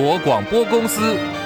国广播公司。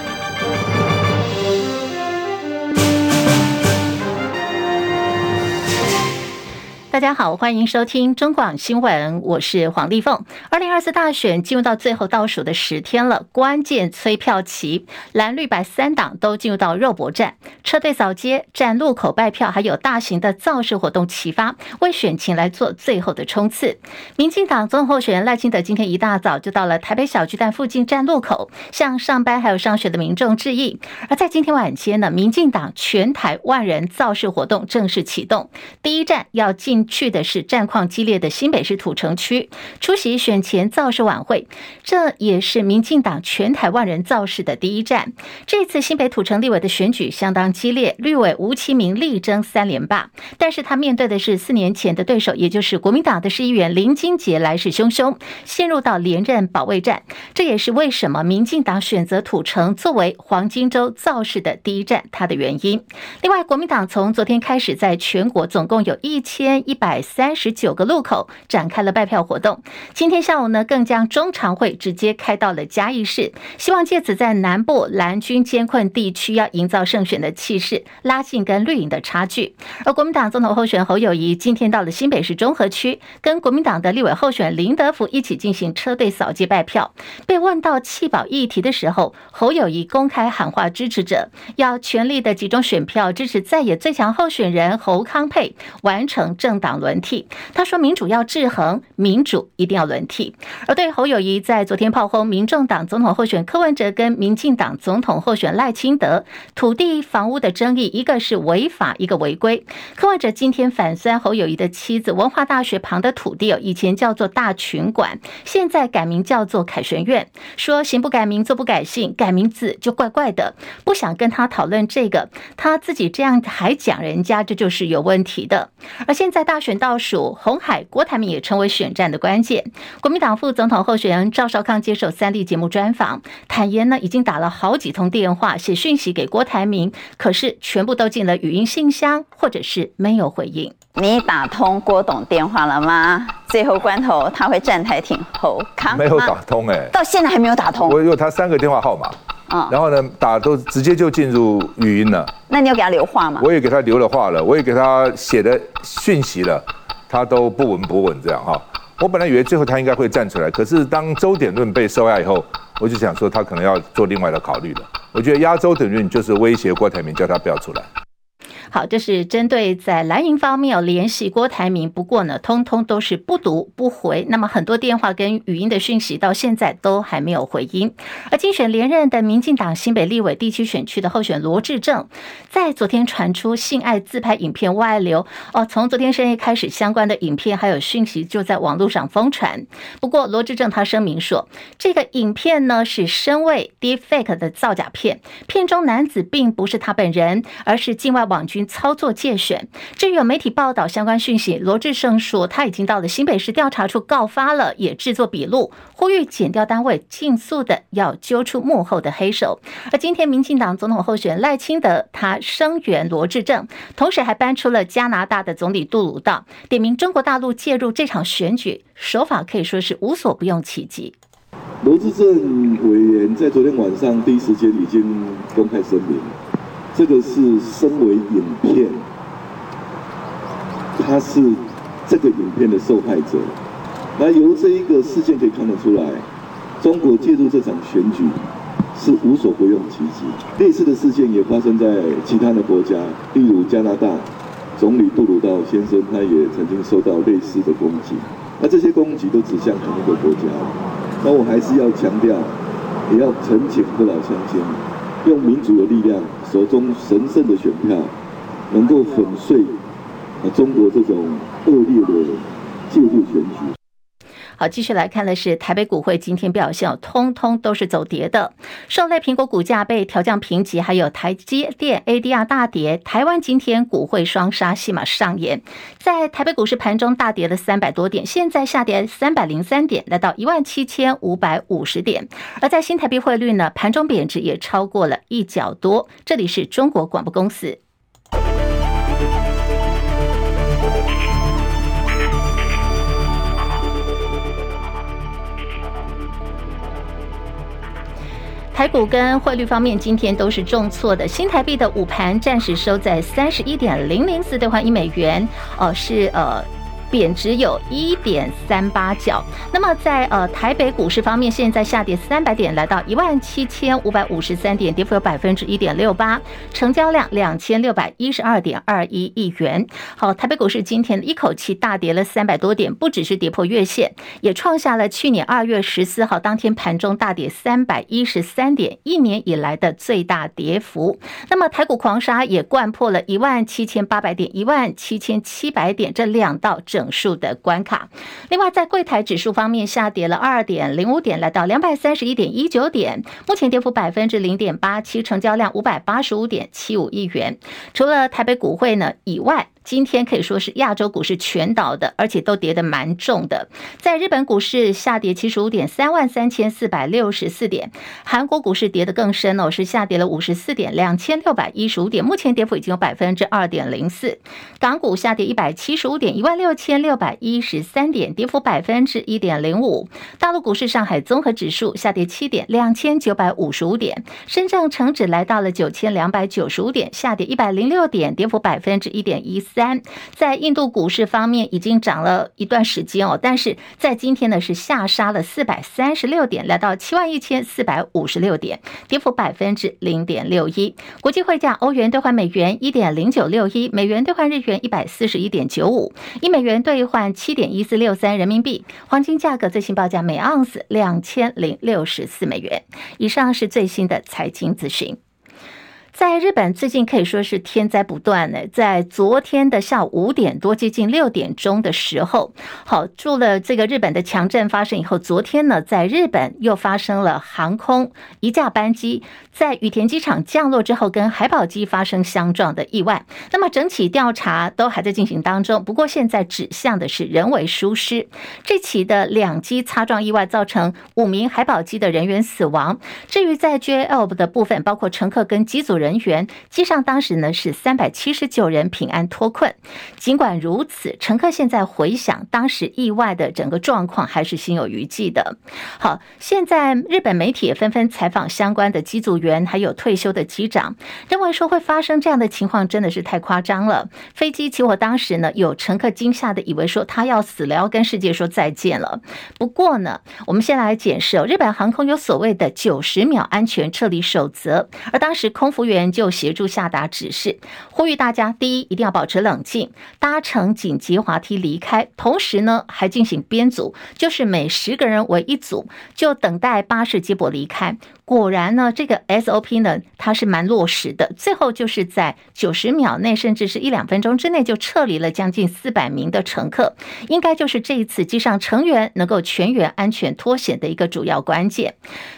大家好，欢迎收听中广新闻，我是黄丽凤。二零二四大选进入到最后倒数的十天了，关键催票期，蓝绿白三党都进入到肉搏战，车队扫街、站路口拜票，还有大型的造势活动齐发，为选情来做最后的冲刺。民进党总统候选人赖清德今天一大早就到了台北小巨蛋附近站路口，向上班还有上学的民众致意。而在今天晚间呢，民进党全台万人造势活动正式启动，第一站要进。去的是战况激烈的新北市土城区，出席选前造势晚会，这也是民进党全台万人造势的第一站。这次新北土城立委的选举相当激烈，绿委吴其明力争三连霸，但是他面对的是四年前的对手，也就是国民党的市议员林金杰，来势汹汹，陷入到连任保卫战。这也是为什么民进党选择土城作为黄金周造势的第一站，它的原因。另外，国民党从昨天开始，在全国总共有一千一百三十九个路口展开了拜票活动。今天下午呢，更将中常会直接开到了嘉义市，希望借此在南部蓝军艰困地区要营造胜选的气势，拉近跟绿营的差距。而国民党总统候选侯友谊今天到了新北市中和区，跟国民党的立委候选林德福一起进行车队扫街拜票。被问到弃保议题的时候，侯友谊公开喊话支持者，要全力的集中选票支持在野最强候选人侯康沛，完成政党轮替，他说民主要制衡，民主一定要轮替。而对侯友谊在昨天炮轰民众党总统候选柯文哲跟民进党总统候选赖清德土地房屋的争议，一个是违法，一个违规。柯文哲今天反酸侯友谊的妻子文化大学旁的土地哦，以前叫做大群馆，现在改名叫做凯旋苑，说行不改名，坐不改姓，改名字就怪怪的，不想跟他讨论这个。他自己这样还讲人家，这就是有问题的。而现在大选倒数，红海郭台铭也成为选战的关键。国民党副总统候选人赵少康接受三立节目专访，坦言呢已经打了好几通电话，写讯息给郭台铭，可是全部都进了语音信箱，或者是没有回应。你打通郭董电话了吗？最后关头他会站台挺侯康？没有打通哎、欸，到现在还没有打通。我有他三个电话号码。然后呢，打都直接就进入语音了。那你有给他留话吗？我也给他留了话了，我也给他写的讯息了，他都不闻不问这样哈。我本来以为最后他应该会站出来，可是当周点论被收押以后，我就想说他可能要做另外的考虑了。我觉得压周点论就是威胁郭台铭，叫他不要出来。好，这是针对在蓝营方面有联系郭台铭，不过呢，通通都是不读不回。那么很多电话跟语音的讯息到现在都还没有回音。而竞选连任的民进党新北立委地区选区的候选罗志政，在昨天传出性爱自拍影片外流哦，从昨天深夜开始，相关的影片还有讯息就在网络上疯传。不过罗志政他声明说，这个影片呢是身为 deepfake 的造假片，片中男子并不是他本人，而是境外网军。操作借选，至于有媒体报道相关讯息，罗志胜说他已经到了新北市调查处告发了，也制作笔录，呼吁检调单位尽速的要揪出幕后的黑手。而今天，民进党总统候选人赖清德他声援罗志正，同时还搬出了加拿大的总理杜鲁道，点名中国大陆介入这场选举手法可以说是无所不用其极。罗志政委员在昨天晚上第一时间已经公开声明。这个是身为影片，他是这个影片的受害者。那由这一个事件可以看得出来，中国介入这场选举是无所不用其极。类似的事件也发生在其他的国家，例如加拿大总理杜鲁道先生，他也曾经受到类似的攻击。那这些攻击都指向同一个国家。那我还是要强调，也要陈情父老乡亲。用民主的力量，手中神圣的选票，能够粉碎啊中国这种恶劣的介入选举。好，继续来看的是台北股汇今天表现，通通都是走跌的。受累苹果股价被调降评级，还有台积电 ADR 大跌，台湾今天股汇双杀戏码上演。在台北股市盘中大跌了三百多点，现在下跌三百零三点，来到一万七千五百五十点。而在新台币汇率呢，盘中贬值也超过了一角多。这里是中国广播公司。台股跟汇率方面，今天都是重挫的。新台币的午盘暂时收在三十一点零零四兑换一美元，哦，是呃。贬值有一点三八角。那么在呃台北股市方面，现在下跌三百点，来到一万七千五百五十三点，跌幅有百分之一点六八，成交量两千六百一十二点二一亿元。好，台北股市今天一口气大跌了三百多点，不只是跌破月线，也创下了去年二月十四号当天盘中大跌三百一十三点，一年以来的最大跌幅。那么台股狂杀也掼破了一万七千八百点、一万七千七百点这两道整整数的关卡。另外，在柜台指数方面下跌了二点零五点，来到两百三十一点一九点，目前跌幅百分之零点八七，成交量五百八十五点七五亿元。除了台北股会呢以外，今天可以说是亚洲股市全倒的，而且都跌得蛮重的。在日本股市下跌七十五点，三万三千四百六十四点；韩国股市跌得更深哦，是下跌了五十四点，两千六百一十五点，目前跌幅已经有百分之二点零四。港股下跌一百七十五点，一万六千六百一十三点，跌幅百分之一点零五。大陆股市上海综合指数下跌七点，两千九百五十五点；深圳成指来到了九千两百九十五点，下跌一百零六点，跌幅百分之一点一四。三，在印度股市方面已经涨了一段时间哦，但是在今天呢是下杀了四百三十六点，来到七万一千四百五十六点，跌幅百分之零点六一。国际汇价，欧元兑换美元一点零九六一，美元兑换日元一百四十一点九五，一美元兑换七点一四六三人民币。黄金价格最新报价每盎司两千零六十四美元。以上是最新的财经资讯。在日本，最近可以说是天灾不断呢。在昨天的下午五点多，接近六点钟的时候，好，住了这个日本的强震发生以后，昨天呢，在日本又发生了航空一架班机在羽田机场降落之后，跟海保机发生相撞的意外。那么整体调查都还在进行当中，不过现在指向的是人为疏失。这起的两机擦撞意外造成五名海保机的人员死亡。至于在 JL 的部分，包括乘客跟机组人人员，机上当时呢是三百七十九人平安脱困。尽管如此，乘客现在回想当时意外的整个状况，还是心有余悸的。好，现在日本媒体也纷纷采访相关的机组员，还有退休的机长，认为说会发生这样的情况真的是太夸张了。飞机起火当时呢，有乘客惊吓的以为说他要死了，要跟世界说再见了。不过呢，我们先来解释哦，日本航空有所谓的九十秒安全撤离守则，而当时空服员。员就协助下达指示，呼吁大家：第一，一定要保持冷静，搭乘紧急滑梯离开。同时呢，还进行编组，就是每十个人为一组，就等待巴士接驳离开。果然呢，这个 SOP 呢，它是蛮落实的。最后就是在九十秒内，甚至是一两分钟之内，就撤离了将近四百名的乘客。应该就是这一次机上成员能够全员安全脱险的一个主要关键。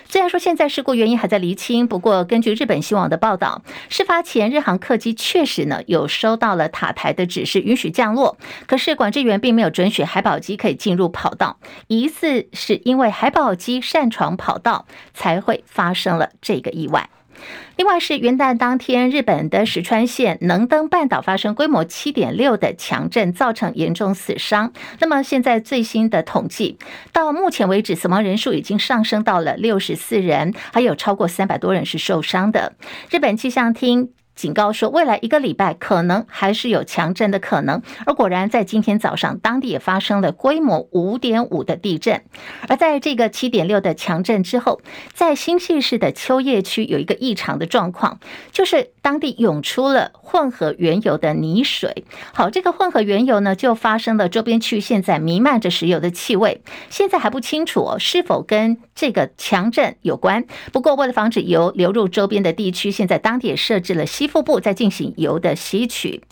虽然说现在事故原因还在厘清，不过根据日本新网的报道，事发前日航客机确实呢有收到了塔台的指示，允许降落，可是管制员并没有准许海保机可以进入跑道，疑似是因为海保机擅闯跑道才会发。生了这个意外。另外是元旦当天，日本的石川县能登半岛发生规模七点六的强震，造成严重死伤。那么现在最新的统计，到目前为止，死亡人数已经上升到了六十四人，还有超过三百多人是受伤的。日本气象厅。警告说，未来一个礼拜可能还是有强震的可能。而果然，在今天早上，当地也发生了规模五点五的地震。而在这个七点六的强震之后，在新潟市的秋叶区有一个异常的状况，就是当地涌出了混合原油的泥水。好，这个混合原油呢，就发生了周边区现在弥漫着石油的气味。现在还不清楚哦，是否跟这个强震有关。不过，为了防止油流入周边的地区，现在当地也设置了腹部在进行油的吸取。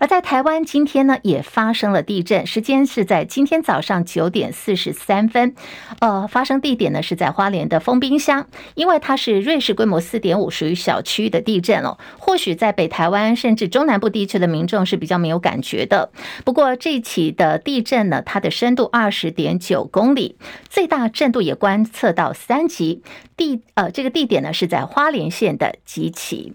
而在台湾今天呢，也发生了地震，时间是在今天早上九点四十三分，呃，发生地点呢是在花莲的丰滨乡，因为它是瑞士规模四点五，属于小区域的地震哦。或许在北台湾甚至中南部地区的民众是比较没有感觉的。不过这起的地震呢，它的深度二十点九公里，最大震度也观测到三级。地呃，这个地点呢是在花莲县的集集。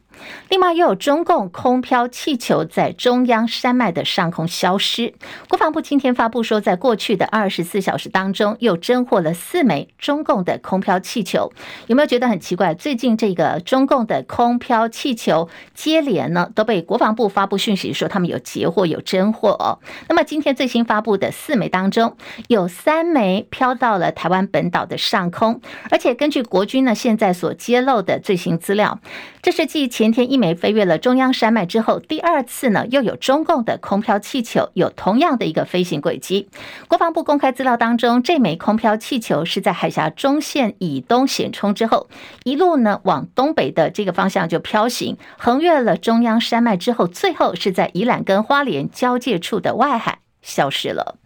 另外，又有中共空飘气球在中央。山脉的上空消失。国防部今天发布说，在过去的二十四小时当中，又侦获了四枚中共的空飘气球。有没有觉得很奇怪？最近这个中共的空飘气球接连呢，都被国防部发布讯息说他们有截获、有侦获哦。那么今天最新发布的四枚当中，有三枚飘到了台湾本岛的上空，而且根据国军呢现在所揭露的最新资料，这是继前天一枚飞越了中央山脉之后，第二次呢又有中共的空飘气球有同样的一个飞行轨迹。国防部公开资料当中，这枚空飘气球是在海峡中线以东显冲之后，一路呢往东北的这个方向就飘行，横越了中央山脉之后，最后是在宜兰跟花莲交界处的外海消失了。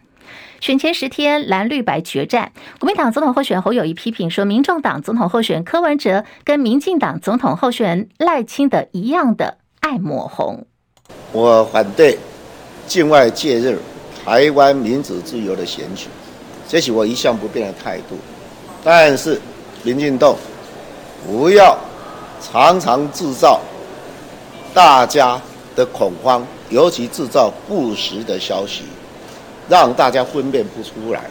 选前十天，蓝绿白决战。国民党总统候选侯友谊批评说，民众党总统候选柯文哲跟民进党总统候选赖清德一样的爱抹红。我反对境外介入台湾民主自由的选举，这是我一向不变的态度。但是，民进党不要常常制造大家的恐慌，尤其制造不实的消息。让大家分辨不出来，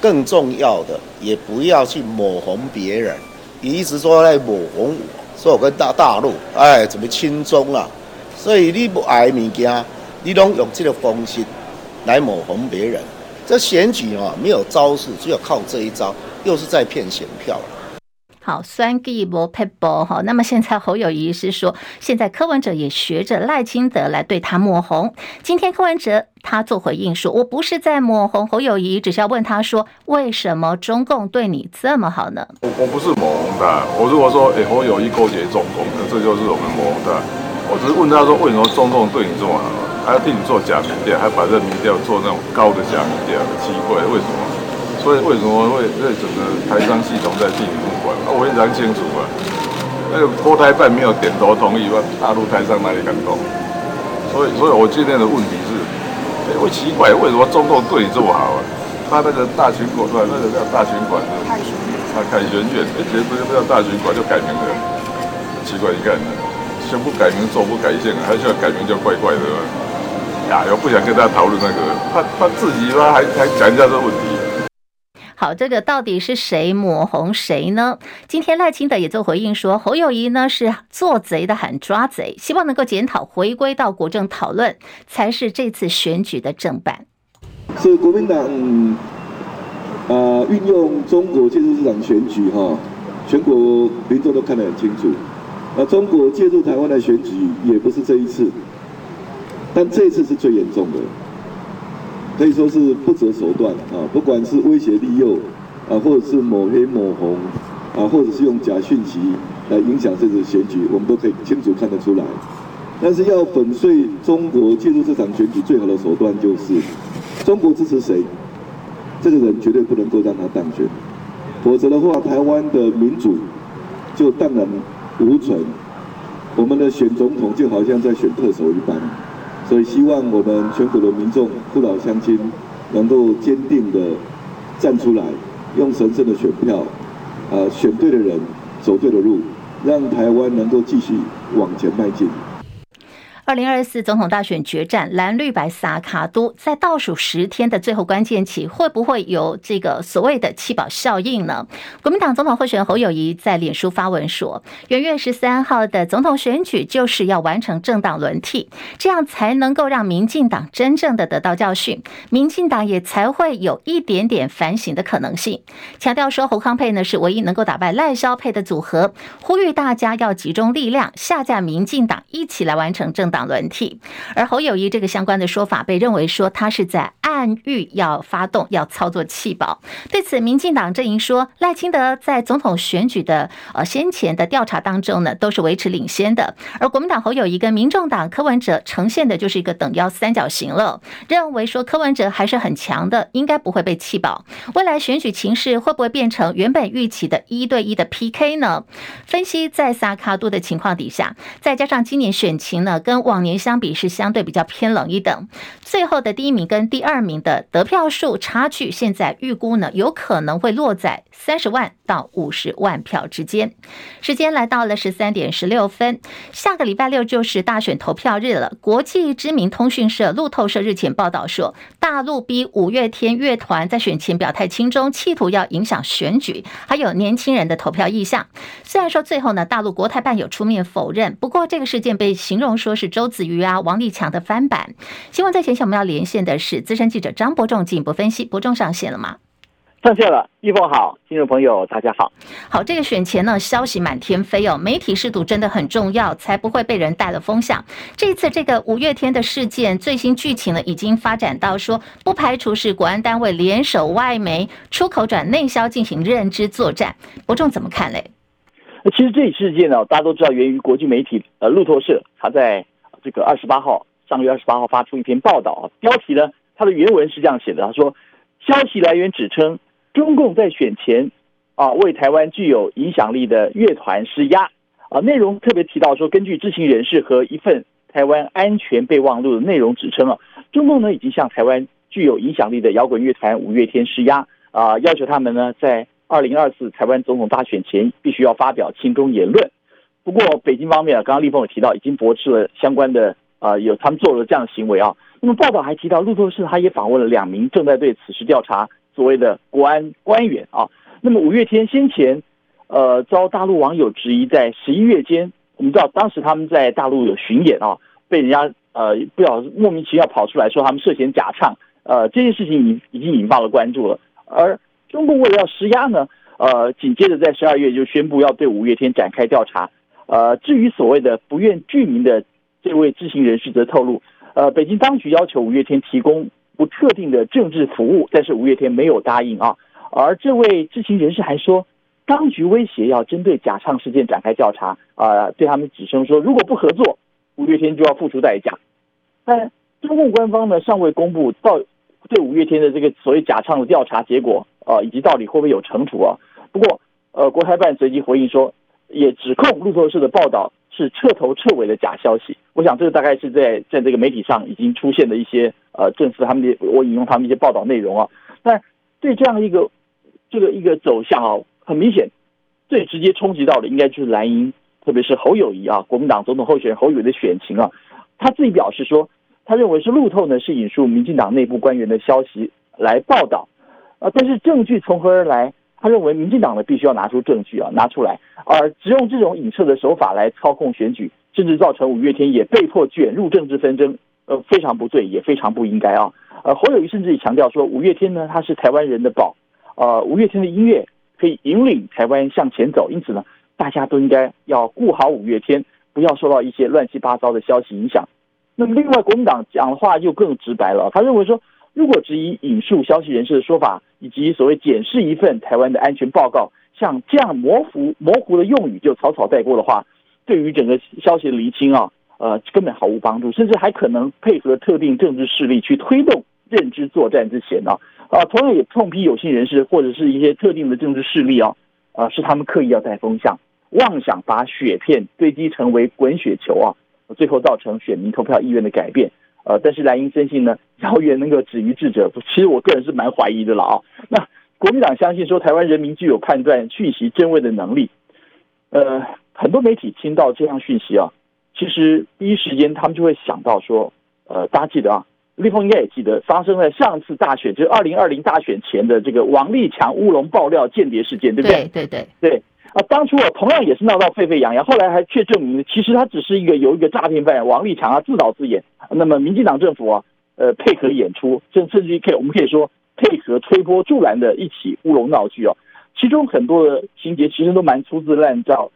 更重要的也不要去抹红别人。你一直说在抹红我，说我跟大大陆哎怎么轻松啊？所以你不爱物件，你拢用这个方式来抹红别人。这选举啊，没有招式，只有靠这一招，又是在骗选票。好，酸鸡博佩博哈。那么现在侯友宜是说，现在柯文哲也学着赖清德来对他抹红。今天柯文哲他做回应说：“我不是在抹红侯友宜，只是要问他说，为什么中共对你这么好呢？”我我不是抹红的，我如果说哎侯友宜勾结中共，那这就是我们抹红的。我只是问他说，为什么中共对你这么好，还要替你做假民调，还把这民调做那种高的假民调，奇怪，为什么？所以为什么会这整个台商系统在替你募款？啊，我非常清楚啊，那个国台办没有点头同意，大陆台商哪里敢动？所以，所以我今天的问题是，哎，会奇怪为什么中共对你这么好啊？他那个大群馆，那个叫大群馆的，他凯旋院，哎，结果不叫大群馆就改名了，奇怪，你看，宣布改名，做不改姓，还需要改名就怪怪的。呀，又不想跟他讨论那个，他他自己他还还讲一下这个问题。好，这个到底是谁抹红谁呢？今天赖清德也做回应说，侯友宜呢是做贼的喊抓贼，希望能够检讨，回归到国政讨论，才是这次选举的正办。是国民党，呃，运用中国介入这场选举哈，全国民众都看得很清楚。那中国介入台湾的选举也不是这一次，但这一次是最严重的。可以说是不择手段啊，不管是威胁利诱啊，或者是抹黑抹红啊，或者是用假讯息来影响这次选举，我们都可以清楚看得出来。但是要粉碎中国介入这场选举最好的手段就是，中国支持谁，这个人绝对不能够让他当选，否则的话，台湾的民主就荡然无存，我们的选总统就好像在选特首一般。所以，希望我们全国的民众、父老乡亲，能够坚定的站出来，用神圣的选票，呃，选对的人，走对的路，让台湾能够继续往前迈进。二零二四总统大选决战，蓝绿白萨卡都在倒数十天的最后关键期，会不会有这个所谓的弃保效应呢？国民党总统候选人侯友谊在脸书发文说，元月十三号的总统选举就是要完成政党轮替，这样才能够让民进党真正的得到教训，民进党也才会有一点点反省的可能性。强调说侯康配呢是唯一能够打败赖萧配的组合，呼吁大家要集中力量下架民进党，一起来完成政。党轮替，而侯友谊这个相关的说法被认为说他是在暗喻要发动要操作弃保。对此，民进党阵营说赖清德在总统选举的呃先前的调查当中呢都是维持领先的，而国民党侯友谊跟民众党柯文哲呈现的就是一个等腰三角形了，认为说柯文哲还是很强的，应该不会被弃保。未来选举情势会不会变成原本预期的一对一的 PK 呢？分析在萨卡都的情况底下，再加上今年选情呢跟往年相比是相对比较偏冷一等，最后的第一名跟第二名。的得票数差距，现在预估呢，有可能会落在三十万到五十万票之间。时间来到了十三点十六分，下个礼拜六就是大选投票日了。国际知名通讯社路透社日前报道说，大陆逼五月天乐团在选前表态亲中，企图要影响选举，还有年轻人的投票意向。虽然说最后呢，大陆国台办有出面否认，不过这个事件被形容说是周子瑜啊、王立强的翻版。新闻在前线，我们要连线的是资深记者张伯仲进一步分析。伯仲上线了吗？上线了，玉凤好，听众朋友大家好。好，这个选前呢，消息满天飞哦，媒体识读真的很重要，才不会被人带了风向。这次这个五月天的事件最新剧情呢，已经发展到说，不排除是国安单位联手外媒出口转内销进行认知作战。伯仲怎么看嘞？其实这一事件呢，大家都知道，源于国际媒体呃路透社，他在这个二十八号，上个月二十八号发出一篇报道啊，标题呢，它的原文是这样写的，他说，消息来源指称。中共在选前啊，为台湾具有影响力的乐团施压啊，内容特别提到说，根据知情人士和一份台湾安全备忘录的内容指称啊，中共呢已经向台湾具有影响力的摇滚乐团五月天施压啊，要求他们呢在二零二四台湾总统大选前必须要发表亲中言论。不过北京方面啊，刚刚立峰也提到，已经驳斥了相关的啊，有他们做了这样的行为啊。那么报道还提到，路透社他也访问了两名正在对此事调查。所谓的国安官员啊，那么五月天先前，呃，遭大陆网友质疑，在十一月间，我们知道当时他们在大陆有巡演啊，被人家呃不晓莫名其妙跑出来说他们涉嫌假唱，呃，这件事情已已经引发了关注了。而中共为了要施压呢，呃，紧接着在十二月就宣布要对五月天展开调查。呃，至于所谓的不愿具名的这位知情人士则透露，呃，北京当局要求五月天提供。不特定的政治服务，但是五月天没有答应啊。而这位知情人士还说，当局威胁要针对假唱事件展开调查啊，对他们指称说，如果不合作，五月天就要付出代价。但中共官方呢，尚未公布到对五月天的这个所谓假唱的调查结果啊，以及到底会不会有惩处啊。不过，呃，国台办随即回应说，也指控路透社的报道是彻头彻尾的假消息。我想这个大概是在在这个媒体上已经出现的一些呃，证实他们的我引用他们一些报道内容啊。但对这样一个这个一个走向啊，很明显最直接冲击到的应该就是蓝营，特别是侯友谊啊，国民党总统候选人侯友宜的选情啊。他自己表示说，他认为是路透呢是引述民进党内部官员的消息来报道啊，但是证据从何而来？他认为民进党呢必须要拿出证据啊，拿出来，而只用这种影射的手法来操控选举，甚至造成五月天也被迫卷入政治纷争，呃，非常不对，也非常不应该啊。呃，侯友宜甚至也强调说，五月天呢，他是台湾人的宝，呃，五月天的音乐可以引领台湾向前走，因此呢，大家都应该要顾好五月天，不要受到一些乱七八糟的消息影响。那么，另外国民党讲的话又更直白了，他认为说。如果质疑引述消息人士的说法，以及所谓检视一份台湾的安全报告，像这样模糊模糊的用语就草草带过的话，对于整个消息的厘清啊，呃，根本毫无帮助，甚至还可能配合特定政治势力去推动认知作战之嫌啊，啊，同样也痛批有心人士或者是一些特定的政治势力啊，啊，是他们刻意要带风向，妄想把雪片堆积成为滚雪球啊，最后造成选民投票意愿的改变。呃，但是蓝营深信呢，谣言能够止于智者，其实我个人是蛮怀疑的了啊。那国民党相信说，台湾人民具有判断讯息真伪的能力。呃，很多媒体听到这样讯息啊，其实第一时间他们就会想到说，呃，大家记得啊，立峰应该也记得，发生在上次大选，就是二零二零大选前的这个王立强乌龙爆料间谍事件，对不对？对对对对。啊，当初啊，同样也是闹到沸沸扬扬，后来还却证明，其实他只是一个由一个诈骗犯王立强啊自导自演。那么，民进党政府啊，呃，配合演出，甚甚至于可以，我们可以说配合推波助澜的一起乌龙闹剧啊。其中很多的情节其实都蛮粗制滥造，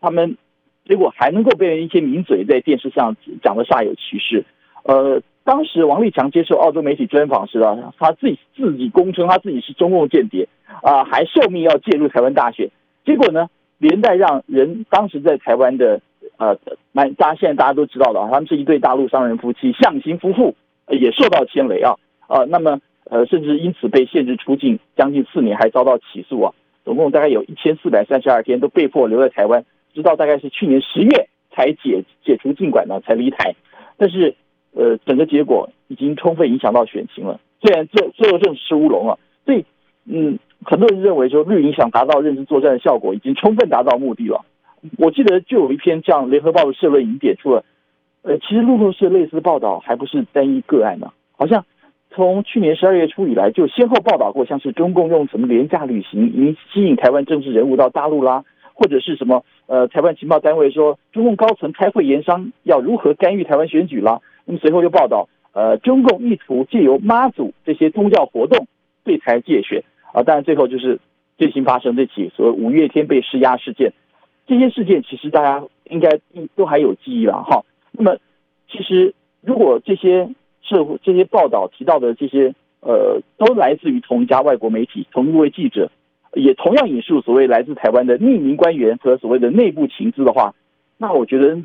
他们结果还能够被人一些名嘴在电视上讲得煞有其事。呃，当时王立强接受澳洲媒体专访时啊，他自己自己公称他自己是中共间谍啊，还受命要介入台湾大选。结果呢，连带让人当时在台湾的呃，蛮大家现在大家都知道的，他们是一对大陆商人夫妻，象形夫妇也受到牵连啊，呃，那么呃，甚至因此被限制出境将近四年，还遭到起诉啊，总共大概有一千四百三十二天都被迫留在台湾，直到大概是去年十月才解解除禁管呢，才离台。但是呃，整个结果已经充分影响到选情了。虽然最最后正是乌龙啊，所以嗯，很多人认为说绿营想达到认知作战的效果，已经充分达到目的了。我记得就有一篇这样联合报的社论已经点出了，呃，其实路透社类似报道还不是单一个案呢，好像从去年十二月初以来就先后报道过，像是中共用什么廉价旅行引吸引台湾政治人物到大陆啦，或者是什么呃台湾情报单位说中共高层开会研商要如何干预台湾选举啦，那么随后又报道呃中共意图借由妈祖这些宗教活动对台借选啊，当然最后就是最新发生这起所谓五月天被施压事件。这些事件其实大家应该都还有记忆了哈。那么，其实如果这些社会这些报道提到的这些呃，都来自于同一家外国媒体，同一位记者，也同样引述所谓来自台湾的匿名官员和所谓的内部情资的话，那我觉得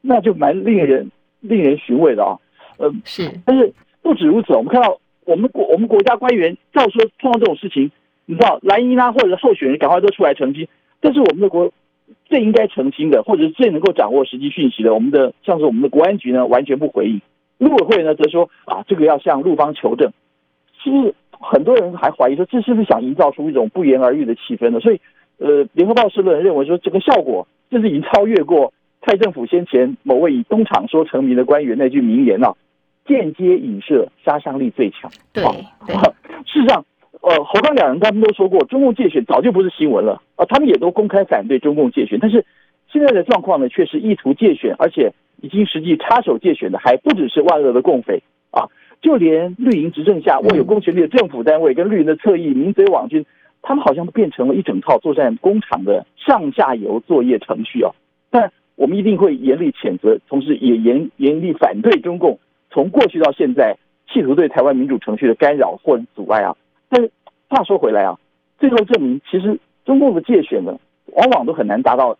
那就蛮令人令人寻味的啊。呃，是。但是不止如此，我们看到我们国我们国家官员照说碰到这种事情，你知道蓝营啊或者候选人赶快都出来澄清，但是我们的国。最应该澄清的，或者是最能够掌握实际讯息的，我们的像是我们的国安局呢，完全不回应。陆委会呢，则说啊，这个要向陆方求证。其实很多人还怀疑说，这是不是想营造出一种不言而喻的气氛呢？所以，呃，联合报社论认为说，这个效果甚至已经超越过蔡政府先前某位以东厂说成名的官员那句名言啊，间接影射杀伤力最强。对，对，事实上。呃，侯刚两人他们都说过，中共介选早就不是新闻了啊，他们也都公开反对中共介选。但是现在的状况呢，却是意图介选，而且已经实际插手介选的，还不只是万恶的共匪啊，就连绿营执政下握有公权力的政府单位跟绿营的侧翼民贼网军，他们好像都变成了一整套作战工厂的上下游作业程序啊。但我们一定会严厉谴责，同时也严严厉反对中共从过去到现在企图对台湾民主程序的干扰或者阻碍啊。但是话说回来啊，最后证明，其实中共的界选呢，往往都很难达到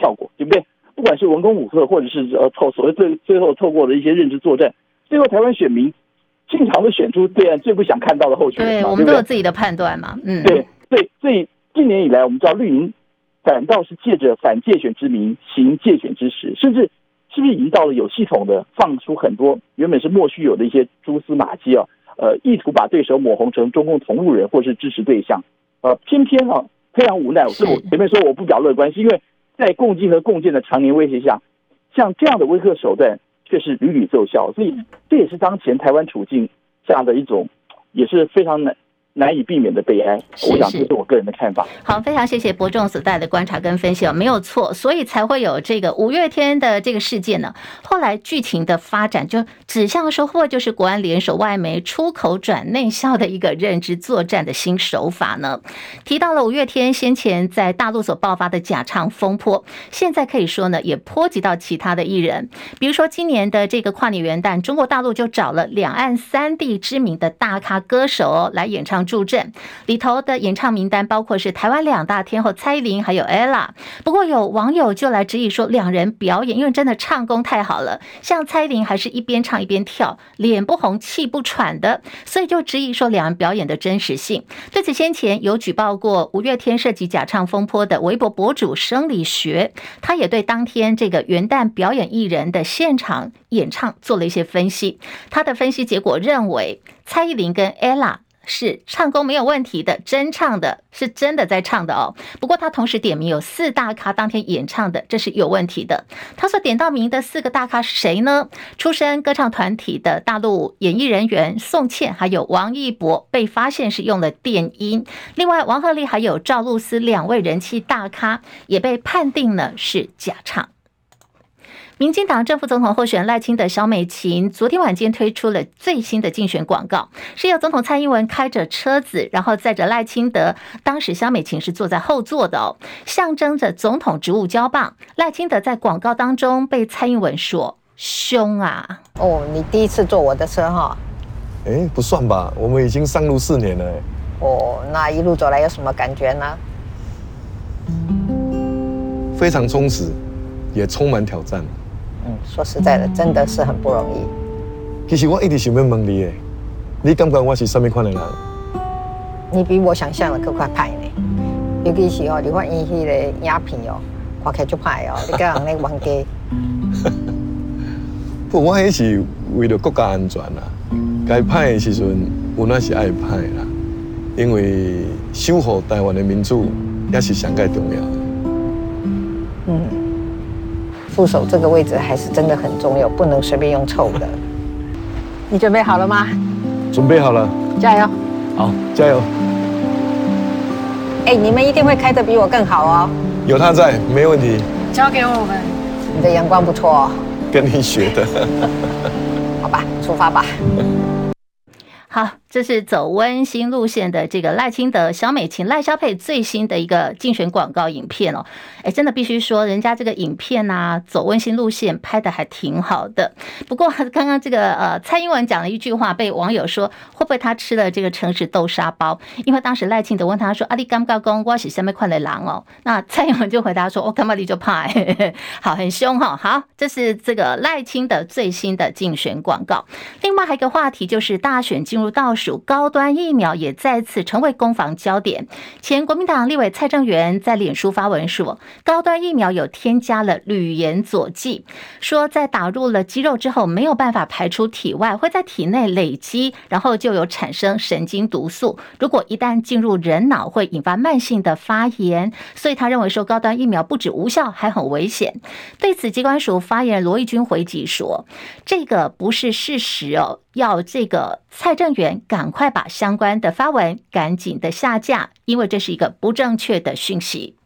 效果，对不对？不管是文攻武吓，或者是呃透所谓最最后透过的一些认知作战，最后台湾选民经常会选出对岸最不想看到的候选人。对，我们都有自己的判断嘛。嗯，对对，所以近年以来，我们知道绿营反倒是借着反介选之名行介选之实，甚至是不是已经到了有系统的放出很多原本是莫须有的一些蛛丝马迹啊？呃，意图把对手抹红成中共同路人或是支持对象，呃，偏偏啊非常无奈。所以我前面说我不表乐观，是因为在共进和共建的常年威胁下，像这样的威吓手段却是屡屡奏效，所以这也是当前台湾处境下的一种，也是非常难。难以避免的悲哀，我想这是我个人的看法。好，非常谢谢伯仲所带的观察跟分析哦，没有错，所以才会有这个五月天的这个事件呢。后来剧情的发展就指向说，或就是国安联手外媒出口转内销的一个认知作战的新手法呢。提到了五月天先前在大陆所爆发的假唱风波，现在可以说呢也波及到其他的艺人，比如说今年的这个跨年元旦，中国大陆就找了两岸三地知名的大咖歌手哦来演唱。助阵里头的演唱名单包括是台湾两大天后蔡依林还有 Ella，不过有网友就来质疑说，两人表演因为真的唱功太好了，像蔡依林还是一边唱一边跳，脸不红气不喘的，所以就质疑说两人表演的真实性。对此，先前有举报过五月天涉及假唱风波的微博博主生理学，他也对当天这个元旦表演艺人的现场演唱做了一些分析，他的分析结果认为蔡依林跟 Ella。是唱功没有问题的，真唱的是真的在唱的哦。不过他同时点名有四大咖当天演唱的，这是有问题的。他所点到名的四个大咖是谁呢？出身歌唱团体的大陆演艺人员宋茜，还有王一博被发现是用了电音。另外，王鹤棣还有赵露思两位人气大咖也被判定呢是假唱。民进党政府总统候选人赖清德、萧美琴昨天晚间推出了最新的竞选广告，是由总统蔡英文开着车子，然后载着赖清德。当时萧美琴是坐在后座的哦，象征着总统职务交棒。赖清德在广告当中被蔡英文说凶啊！哦，你第一次坐我的车哈？哎，不算吧，我们已经上路四年了。哦，那一路走来有什么感觉呢？非常充实，也充满挑战。嗯，说实在的，真的是很不容易。其实我一直想要问你诶，你感觉我是什么款的人？你比我想象的更快派呢。尤其是哦，你发现迄个影片哦，看起来就派哦，你个人咧玩家。不，我迄是为了国家安全啦。该派的时阵，有那是爱派啦，因为守护台湾的民主也是上盖重要的。嗯，副手这个位置还是真的很重要，不能随便用臭的。你准备好了吗？准备好了。加油！好，加油！哎，你们一定会开得比我更好哦。有他在，没问题。交给我们。你的眼光不错哦。跟你学的。好吧，出发吧。这是走温馨路线的这个赖清德、萧美琴、赖萧佩最新的一个竞选广告影片哦。哎，真的必须说，人家这个影片啊，走温馨路线拍的还挺好的。不过刚刚这个呃，蔡英文讲了一句话，被网友说会不会他吃了这个诚实豆沙包？因为当时赖清德问他说：“阿里干高公，我是什么款的狼哦？”那蔡英文就回答说：“我干嘛你就怕？” 好，很凶哈。好，这是这个赖清德最新的竞选广告。另外还有一个话题就是大选进入倒属，高端疫苗也再次成为攻防焦点。前国民党立委蔡正元在脸书发文说，高端疫苗有添加了铝盐佐剂，说在打入了肌肉之后没有办法排出体外，会在体内累积，然后就有产生神经毒素。如果一旦进入人脑，会引发慢性的发炎。所以他认为说高端疫苗不止无效，还很危险。对此，机关署发言人罗义军回击说，这个不是事实哦。要这个蔡正元赶快把相关的发文赶紧的下架，因为这是一个不正确的讯息。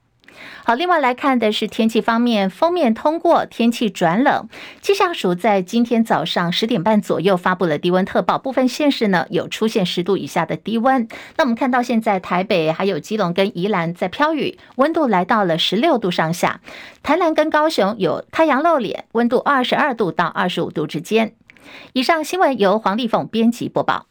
好，另外来看的是天气方面，封面通过，天气转冷。气象署在今天早上十点半左右发布了低温特报，部分县市呢有出现十度以下的低温。那我们看到现在台北还有基隆跟宜兰在飘雨，温度来到了十六度上下。台南跟高雄有太阳露脸，温度二十二度到二十五度之间。以上新闻由黄丽凤编辑播报。